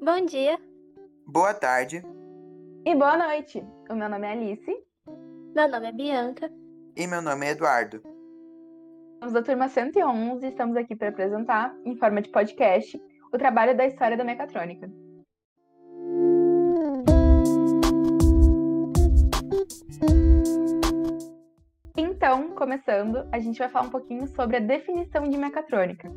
Bom dia. Boa tarde. E boa noite. O meu nome é Alice. Meu nome é Bianca. E meu nome é Eduardo. Somos da turma 111 e estamos aqui para apresentar, em forma de podcast, o trabalho da história da mecatrônica. Então, começando, a gente vai falar um pouquinho sobre a definição de mecatrônica.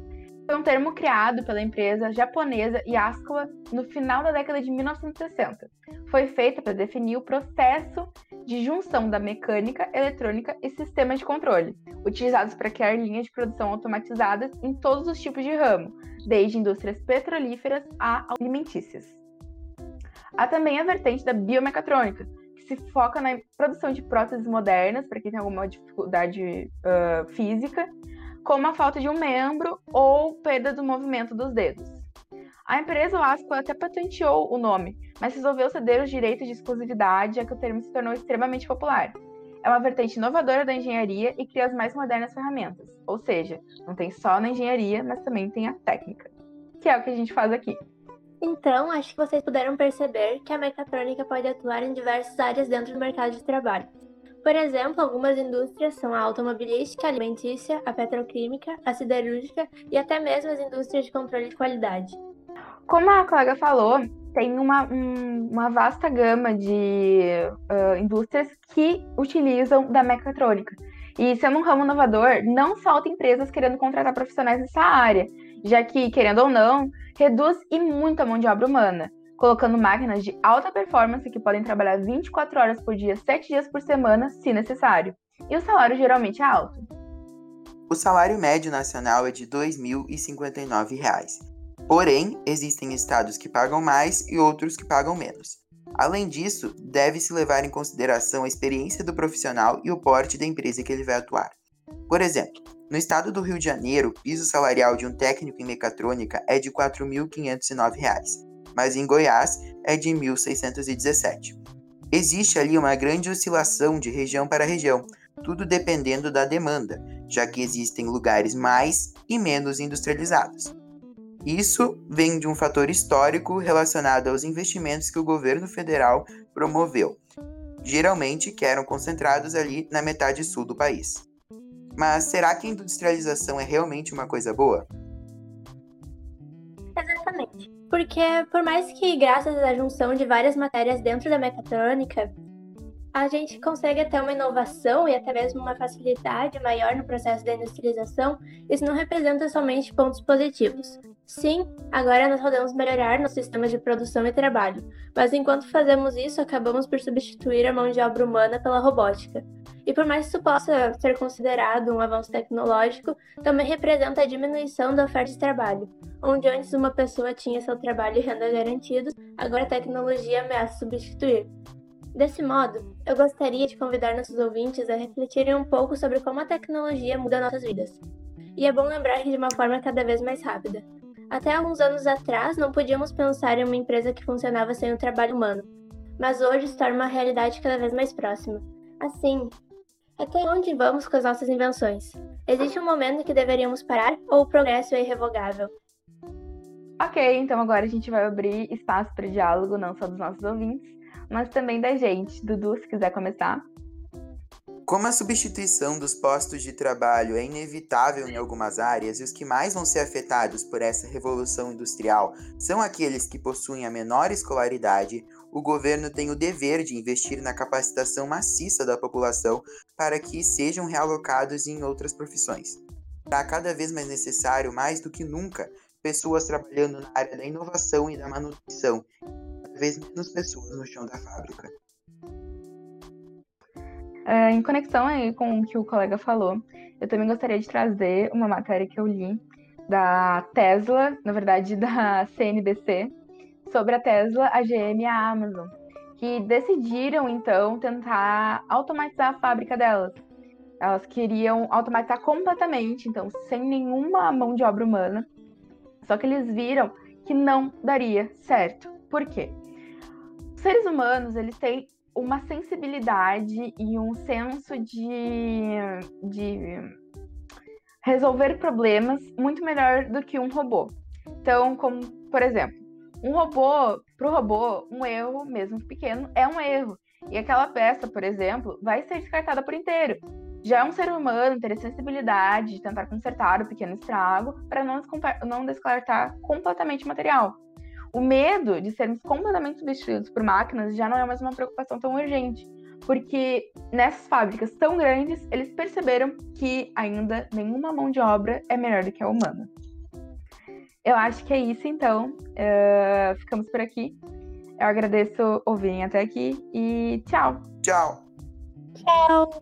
Foi um termo criado pela empresa japonesa Yaskawa no final da década de 1960. Foi feita para definir o processo de junção da mecânica, eletrônica e sistemas de controle, utilizados para criar linhas de produção automatizadas em todos os tipos de ramo, desde indústrias petrolíferas a alimentícias. Há também a vertente da biomecatrônica, que se foca na produção de próteses modernas, para quem tem alguma dificuldade uh, física, como a falta de um membro ou perda do movimento dos dedos. A empresa Asco até patenteou o nome, mas resolveu ceder os direitos de exclusividade, já que o termo se tornou extremamente popular. É uma vertente inovadora da engenharia e cria as mais modernas ferramentas. Ou seja, não tem só na engenharia, mas também tem a técnica, que é o que a gente faz aqui. Então, acho que vocês puderam perceber que a mecatrônica pode atuar em diversas áreas dentro do mercado de trabalho. Por exemplo, algumas indústrias são a automobilística, alimentícia, a petroquímica, a siderúrgica e até mesmo as indústrias de controle de qualidade. Como a colega falou, tem uma, um, uma vasta gama de uh, indústrias que utilizam da mecatrônica. E sendo um ramo inovador, não falta empresas querendo contratar profissionais nessa área, já que, querendo ou não, reduz e muito a mão de obra humana colocando máquinas de alta performance que podem trabalhar 24 horas por dia, 7 dias por semana, se necessário. E o salário geralmente é alto. O salário médio nacional é de R$ 2.059. Porém, existem estados que pagam mais e outros que pagam menos. Além disso, deve-se levar em consideração a experiência do profissional e o porte da empresa que ele vai atuar. Por exemplo, no estado do Rio de Janeiro, o piso salarial de um técnico em mecatrônica é de R$ 4.509 mas em Goiás é de 1617. Existe ali uma grande oscilação de região para região, tudo dependendo da demanda, já que existem lugares mais e menos industrializados. Isso vem de um fator histórico relacionado aos investimentos que o governo federal promoveu, geralmente que eram concentrados ali na metade sul do país. Mas será que a industrialização é realmente uma coisa boa? Exatamente. Porque, por mais que, graças à junção de várias matérias dentro da mecatrônica, a gente consegue ter uma inovação e até mesmo uma facilidade maior no processo da industrialização, isso não representa somente pontos positivos. Sim, agora nós podemos melhorar nos sistemas de produção e trabalho, mas enquanto fazemos isso, acabamos por substituir a mão de obra humana pela robótica. E por mais que isso possa ser considerado um avanço tecnológico, também representa a diminuição da oferta de trabalho. Onde antes uma pessoa tinha seu trabalho e renda garantidos, agora a tecnologia ameaça substituir. Desse modo, eu gostaria de convidar nossos ouvintes a refletirem um pouco sobre como a tecnologia muda nossas vidas. E é bom lembrar que de uma forma cada vez mais rápida. Até alguns anos atrás, não podíamos pensar em uma empresa que funcionava sem o trabalho humano, mas hoje se torna uma realidade cada vez mais próxima. Assim, até onde vamos com as nossas invenções? Existe um momento em que deveríamos parar ou o progresso é irrevogável? Ok, então agora a gente vai abrir espaço para diálogo, não só dos nossos ouvintes, mas também da gente. Dudu, se quiser começar. Como a substituição dos postos de trabalho é inevitável em algumas áreas e os que mais vão ser afetados por essa revolução industrial são aqueles que possuem a menor escolaridade, o governo tem o dever de investir na capacitação maciça da população para que sejam realocados em outras profissões. Está cada vez mais necessário, mais do que nunca, pessoas trabalhando na área da inovação e da manutenção, cada vez menos pessoas no chão da fábrica. Uh, em conexão aí com o que o colega falou, eu também gostaria de trazer uma matéria que eu li da Tesla, na verdade da CNBC, sobre a Tesla, a GM e a Amazon, que decidiram então tentar automatizar a fábrica delas. Elas queriam automatizar completamente, então sem nenhuma mão de obra humana. Só que eles viram que não daria certo. Por quê? Os seres humanos, eles têm uma sensibilidade e um senso de, de resolver problemas muito melhor do que um robô. Então, como, por exemplo, Um robô, pro robô, um erro, mesmo pequeno, é um erro. E aquela peça, por exemplo, vai ser descartada por inteiro. Já é um ser humano ter a sensibilidade de tentar consertar o pequeno estrago para não, não descartar completamente o material. O medo de sermos completamente substituídos por máquinas já não é mais uma preocupação tão urgente, porque nessas fábricas tão grandes, eles perceberam que ainda nenhuma mão de obra é melhor do que a humana. Eu acho que é isso, então. Uh, ficamos por aqui. Eu agradeço ouvirem até aqui e tchau. Tchau. Tchau.